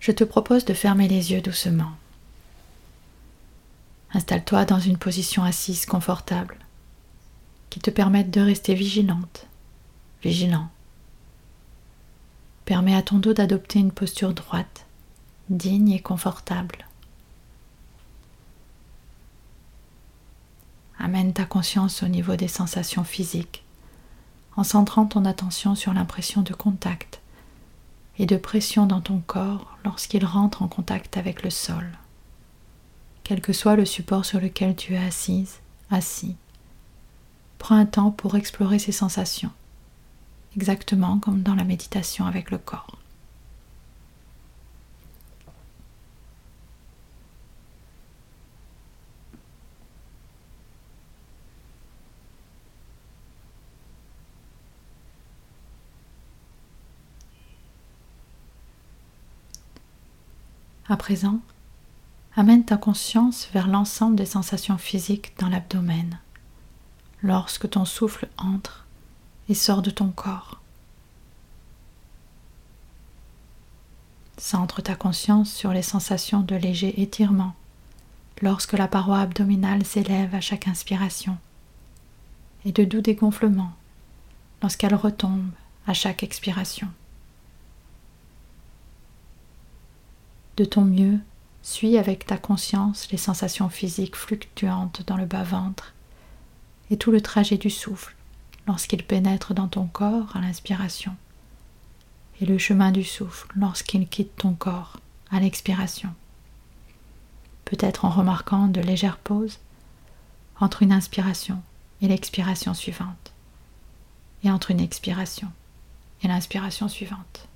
je te propose de fermer les yeux doucement. Installe-toi dans une position assise confortable qui te permette de rester vigilante, vigilant. Permets à ton dos d'adopter une posture droite, digne et confortable. Amène ta conscience au niveau des sensations physiques en centrant ton attention sur l'impression de contact et de pression dans ton corps lorsqu'il rentre en contact avec le sol, quel que soit le support sur lequel tu es assise, assis. Prends un temps pour explorer ces sensations, exactement comme dans la méditation avec le corps. À présent, amène ta conscience vers l'ensemble des sensations physiques dans l'abdomen, lorsque ton souffle entre et sort de ton corps. Centre ta conscience sur les sensations de léger étirement lorsque la paroi abdominale s'élève à chaque inspiration et de doux dégonflement lorsqu'elle retombe à chaque expiration. De ton mieux, suis avec ta conscience les sensations physiques fluctuantes dans le bas-ventre et tout le trajet du souffle lorsqu'il pénètre dans ton corps à l'inspiration et le chemin du souffle lorsqu'il quitte ton corps à l'expiration. Peut-être en remarquant de légères pauses entre une inspiration et l'expiration suivante et entre une expiration et l'inspiration suivante.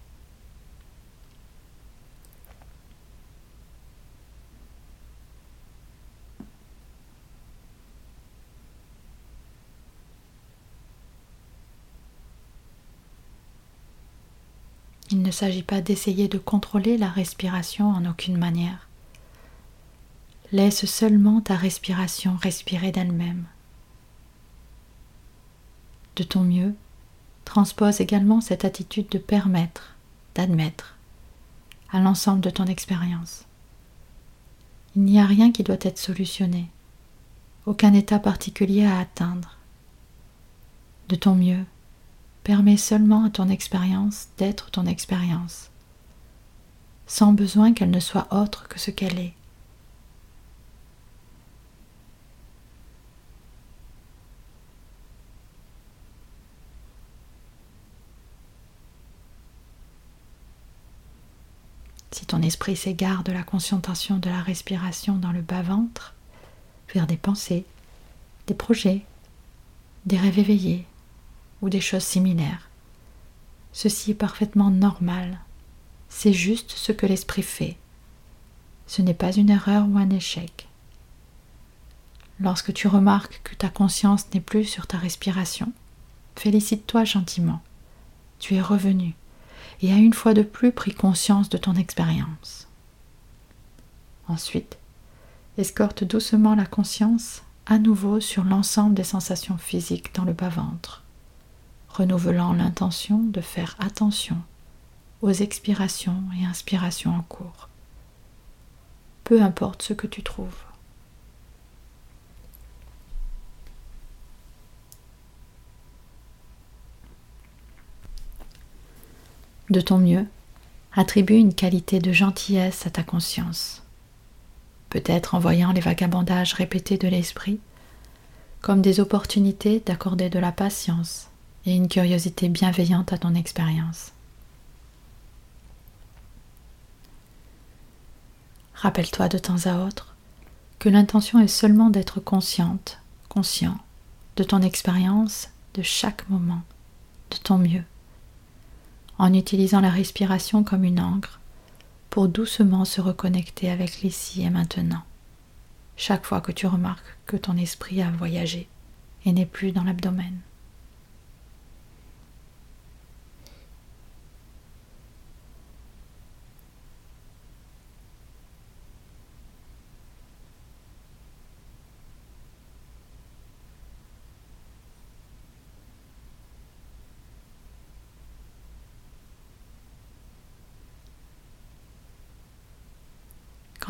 Il ne s'agit pas d'essayer de contrôler la respiration en aucune manière. Laisse seulement ta respiration respirer d'elle-même. De ton mieux, transpose également cette attitude de permettre, d'admettre, à l'ensemble de ton expérience. Il n'y a rien qui doit être solutionné, aucun état particulier à atteindre. De ton mieux, Permets seulement à ton expérience d'être ton expérience, sans besoin qu'elle ne soit autre que ce qu'elle est. Si ton esprit s'égare de la concentration de la respiration dans le bas-ventre, vers des pensées, des projets, des rêves éveillés, ou des choses similaires. Ceci est parfaitement normal. C'est juste ce que l'esprit fait. Ce n'est pas une erreur ou un échec. Lorsque tu remarques que ta conscience n'est plus sur ta respiration, félicite-toi gentiment. Tu es revenu et as une fois de plus pris conscience de ton expérience. Ensuite, escorte doucement la conscience à nouveau sur l'ensemble des sensations physiques dans le bas-ventre renouvelant l'intention de faire attention aux expirations et inspirations en cours. Peu importe ce que tu trouves. De ton mieux, attribue une qualité de gentillesse à ta conscience. Peut-être en voyant les vagabondages répétés de l'esprit comme des opportunités d'accorder de la patience, et une curiosité bienveillante à ton expérience. Rappelle-toi de temps à autre que l'intention est seulement d'être consciente, conscient de ton expérience de chaque moment, de ton mieux, en utilisant la respiration comme une encre pour doucement se reconnecter avec l'ici et maintenant, chaque fois que tu remarques que ton esprit a voyagé et n'est plus dans l'abdomen.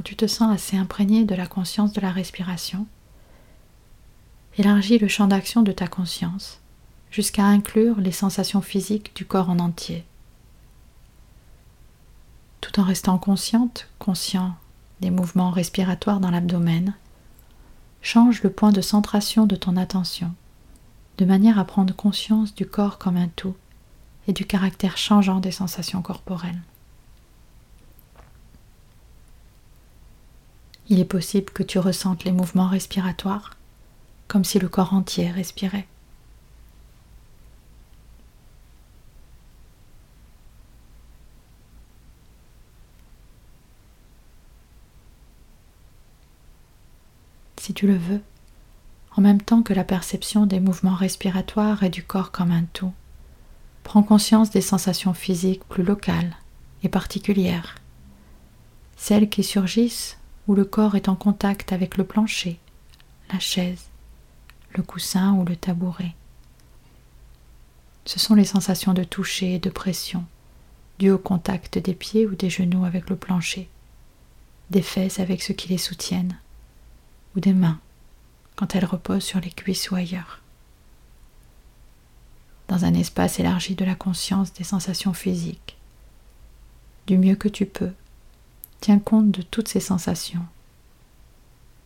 Tu te sens assez imprégné de la conscience de la respiration, élargis le champ d'action de ta conscience jusqu'à inclure les sensations physiques du corps en entier. Tout en restant consciente, conscient des mouvements respiratoires dans l'abdomen, change le point de centration de ton attention, de manière à prendre conscience du corps comme un tout et du caractère changeant des sensations corporelles. Il est possible que tu ressentes les mouvements respiratoires comme si le corps entier respirait. Si tu le veux, en même temps que la perception des mouvements respiratoires et du corps comme un tout, prends conscience des sensations physiques plus locales et particulières, celles qui surgissent où le corps est en contact avec le plancher, la chaise, le coussin ou le tabouret. Ce sont les sensations de toucher et de pression, dues au contact des pieds ou des genoux avec le plancher, des fesses avec ceux qui les soutiennent, ou des mains quand elles reposent sur les cuisses ou ailleurs. Dans un espace élargi de la conscience des sensations physiques, du mieux que tu peux, tiens compte de toutes ces sensations,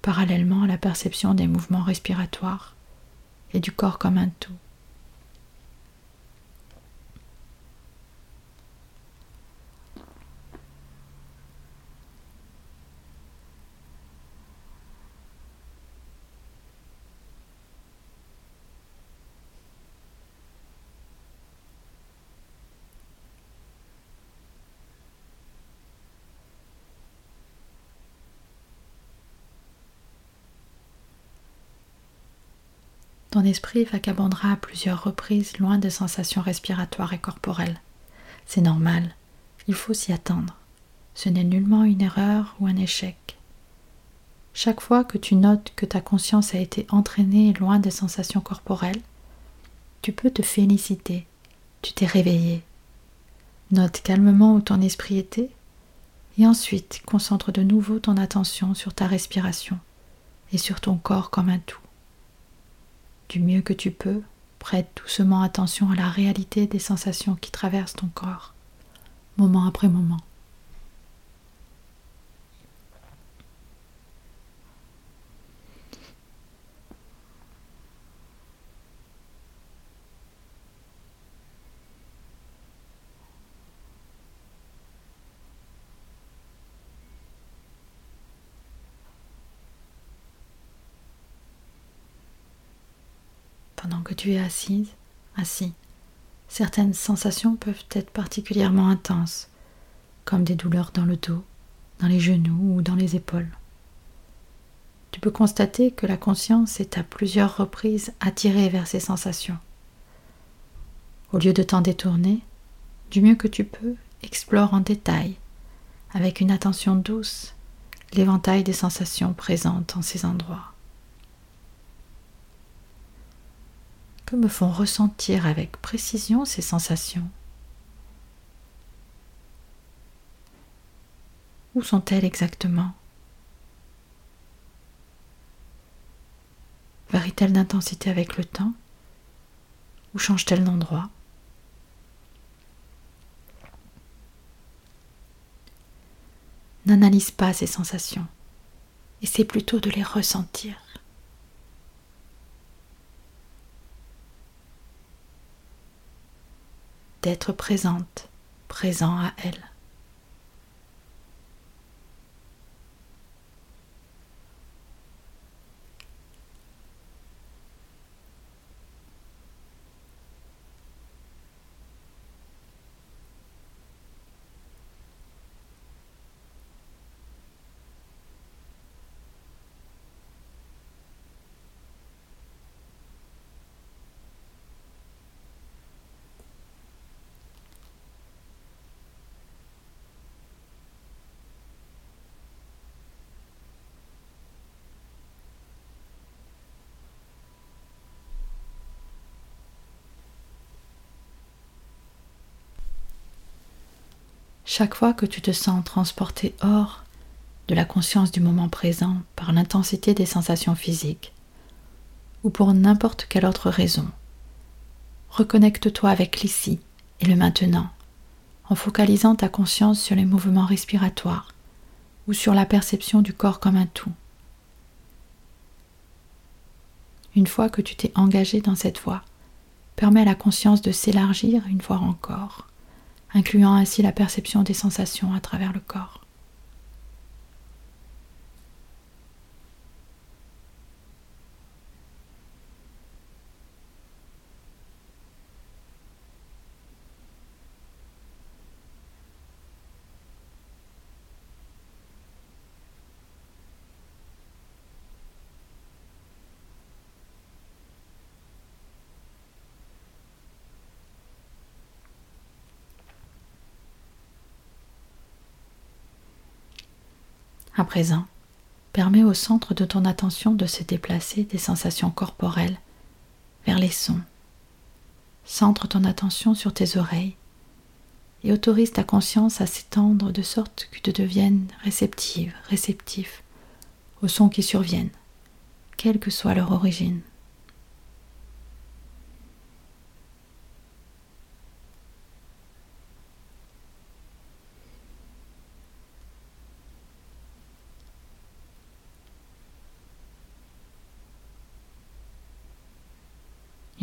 parallèlement à la perception des mouvements respiratoires et du corps comme un tout. Ton esprit vagabondera à plusieurs reprises loin des sensations respiratoires et corporelles. C'est normal, il faut s'y attendre. Ce n'est nullement une erreur ou un échec. Chaque fois que tu notes que ta conscience a été entraînée loin des sensations corporelles, tu peux te féliciter, tu t'es réveillé. Note calmement où ton esprit était et ensuite concentre de nouveau ton attention sur ta respiration et sur ton corps comme un tout. Du mieux que tu peux, prête doucement attention à la réalité des sensations qui traversent ton corps, moment après moment. pendant que tu es assise, assis. Certaines sensations peuvent être particulièrement intenses, comme des douleurs dans le dos, dans les genoux ou dans les épaules. Tu peux constater que la conscience est à plusieurs reprises attirée vers ces sensations. Au lieu de t'en détourner, du mieux que tu peux, explore en détail, avec une attention douce, l'éventail des sensations présentes en ces endroits. Que me font ressentir avec précision ces sensations. Où sont-elles exactement? Varient-elles d'intensité avec le temps? Ou changent-elles d'endroit? N'analyse pas ces sensations, essaie plutôt de les ressentir. D'être présente, présent à elle. Chaque fois que tu te sens transporté hors de la conscience du moment présent par l'intensité des sensations physiques, ou pour n'importe quelle autre raison, reconnecte-toi avec l'ici et le maintenant, en focalisant ta conscience sur les mouvements respiratoires ou sur la perception du corps comme un tout. Une fois que tu t'es engagé dans cette voie, permets à la conscience de s'élargir une fois encore, incluant ainsi la perception des sensations à travers le corps. À présent, permets au centre de ton attention de se déplacer des sensations corporelles vers les sons. Centre ton attention sur tes oreilles et autorise ta conscience à s'étendre de sorte que tu deviennes réceptive, réceptif aux sons qui surviennent, quelle que soit leur origine.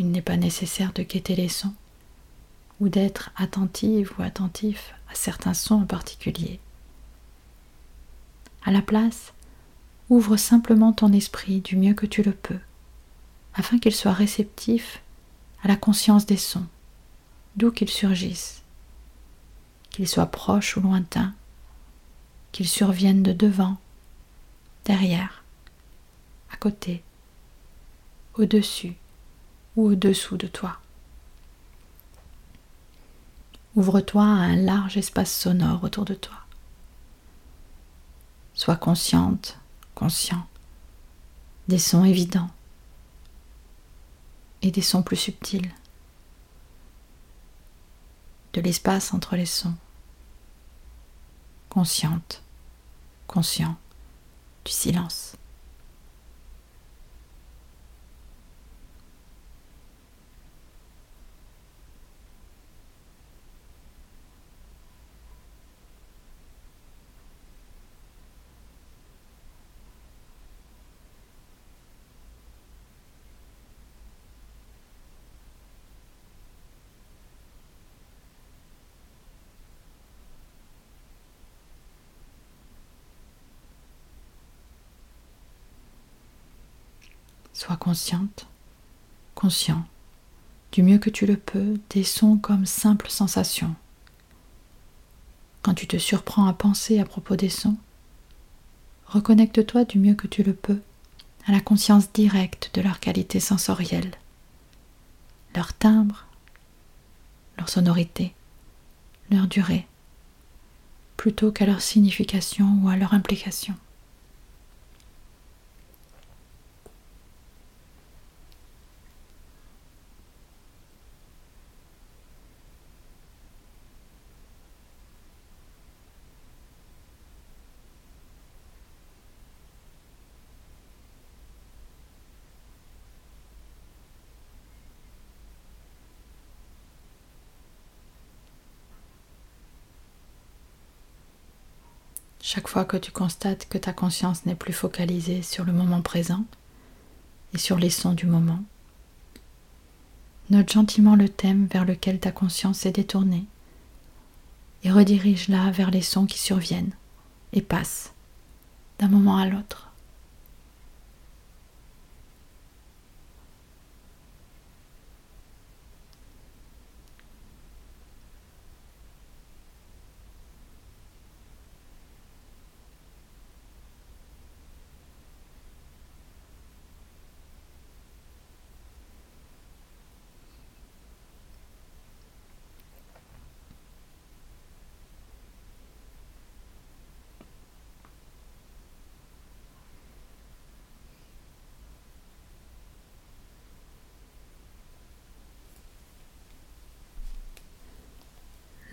Il n'est pas nécessaire de guetter les sons ou d'être attentive ou attentif à certains sons en particulier. À la place, ouvre simplement ton esprit du mieux que tu le peux, afin qu'il soit réceptif à la conscience des sons, d'où qu'ils surgissent, qu'ils soient proches ou lointains, qu'ils surviennent de devant, derrière, à côté, au-dessus ou au-dessous de toi. Ouvre-toi à un large espace sonore autour de toi. Sois consciente, conscient des sons évidents et des sons plus subtils, de l'espace entre les sons. Consciente, conscient du silence. Sois consciente, conscient, du mieux que tu le peux, des sons comme simples sensations. Quand tu te surprends à penser à propos des sons, reconnecte-toi du mieux que tu le peux à la conscience directe de leur qualité sensorielle, leur timbre, leur sonorité, leur durée, plutôt qu'à leur signification ou à leur implication. Chaque fois que tu constates que ta conscience n'est plus focalisée sur le moment présent et sur les sons du moment, note gentiment le thème vers lequel ta conscience est détournée et redirige-la vers les sons qui surviennent et passent d'un moment à l'autre.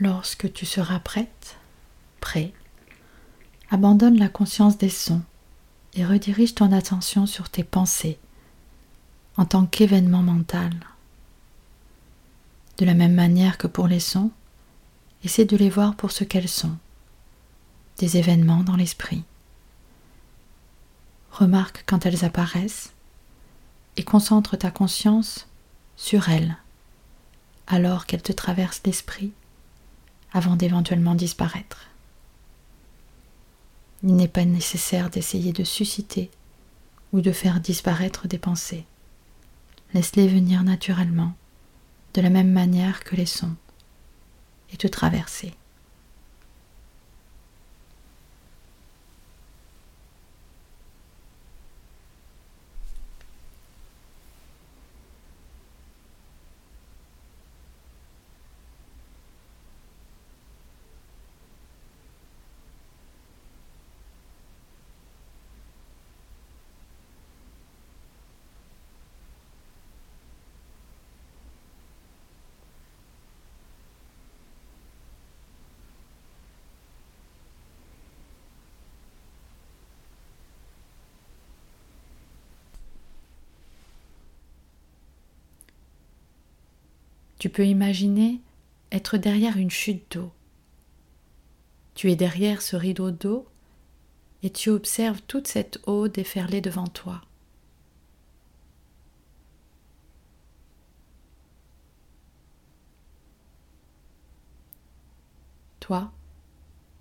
Lorsque tu seras prête, prêt, Abandonne la conscience des sons et redirige ton attention sur tes pensées en tant qu'événement mental. De la même manière que pour les sons, essaie de les voir pour ce qu'elles sont, des événements dans l'esprit. Remarque quand elles apparaissent et concentre ta conscience sur elles alors qu'elles te traversent l'esprit avant d'éventuellement disparaître. Il n'est pas nécessaire d'essayer de susciter ou de faire disparaître des pensées. Laisse-les venir naturellement, de la même manière que les sons, et te traverser. Tu peux imaginer être derrière une chute d'eau. Tu es derrière ce rideau d'eau et tu observes toute cette eau déferler devant toi. Toi,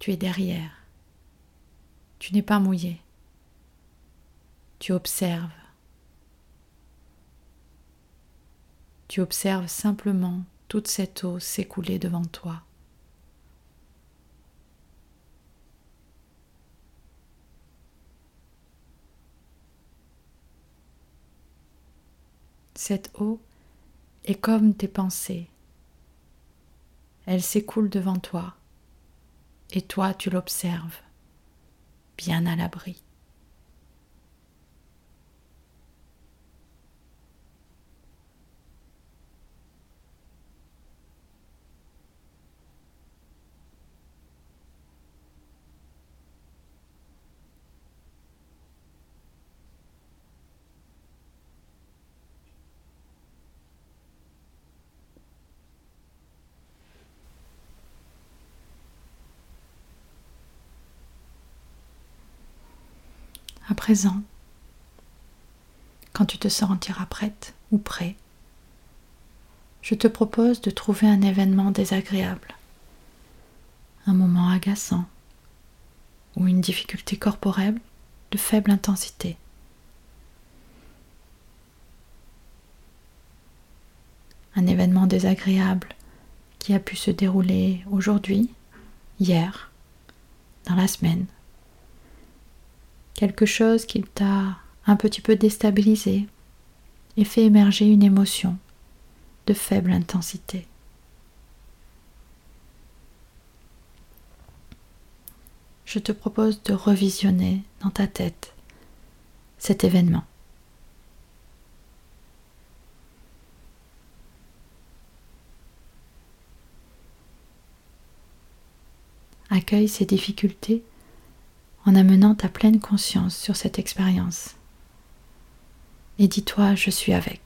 tu es derrière. Tu n'es pas mouillé. Tu observes. Tu observes simplement toute cette eau s'écouler devant toi. Cette eau est comme tes pensées. Elle s'écoule devant toi et toi tu l'observes, bien à l'abri. à présent, quand tu te sentiras prête ou prêt, je te propose de trouver un événement désagréable, un moment agaçant ou une difficulté corporelle de faible intensité. Un événement désagréable qui a pu se dérouler aujourd'hui, hier, dans la semaine quelque chose qui t'a un petit peu déstabilisé et fait émerger une émotion de faible intensité. Je te propose de revisionner dans ta tête cet événement. Accueille ces difficultés en amenant ta pleine conscience sur cette expérience. Et dis-toi, je suis avec.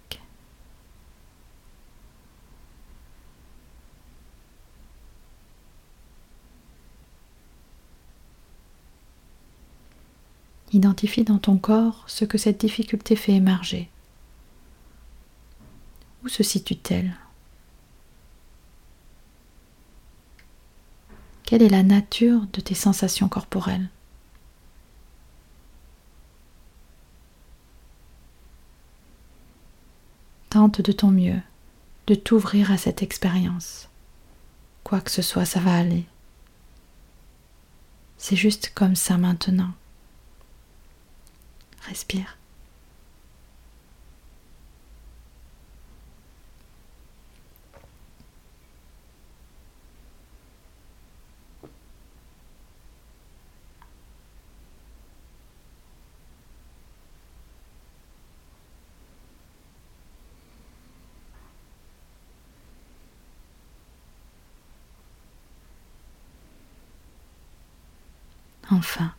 Identifie dans ton corps ce que cette difficulté fait émerger. Où se situe-t-elle? Quelle est la nature de tes sensations corporelles? Tente de ton mieux de t'ouvrir à cette expérience. Quoi que ce soit, ça va aller. C'est juste comme ça maintenant. Respire. Enfin,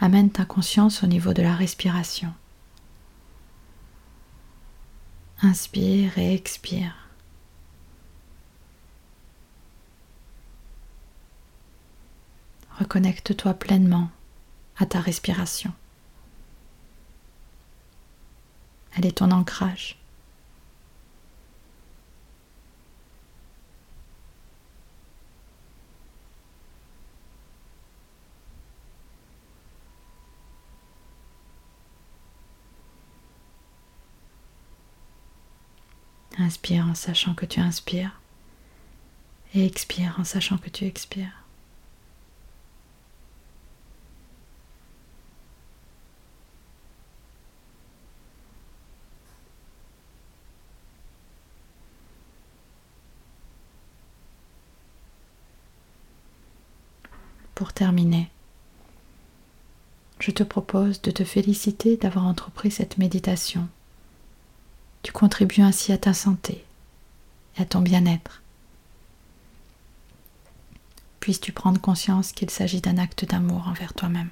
amène ta conscience au niveau de la respiration. Inspire et expire. Reconnecte-toi pleinement à ta respiration. Elle est ton ancrage. Inspire en sachant que tu inspires et expire en sachant que tu expires. Pour terminer, je te propose de te féliciter d'avoir entrepris cette méditation. Tu contribues ainsi à ta santé et à ton bien-être. Puisses-tu prendre conscience qu'il s'agit d'un acte d'amour envers toi-même.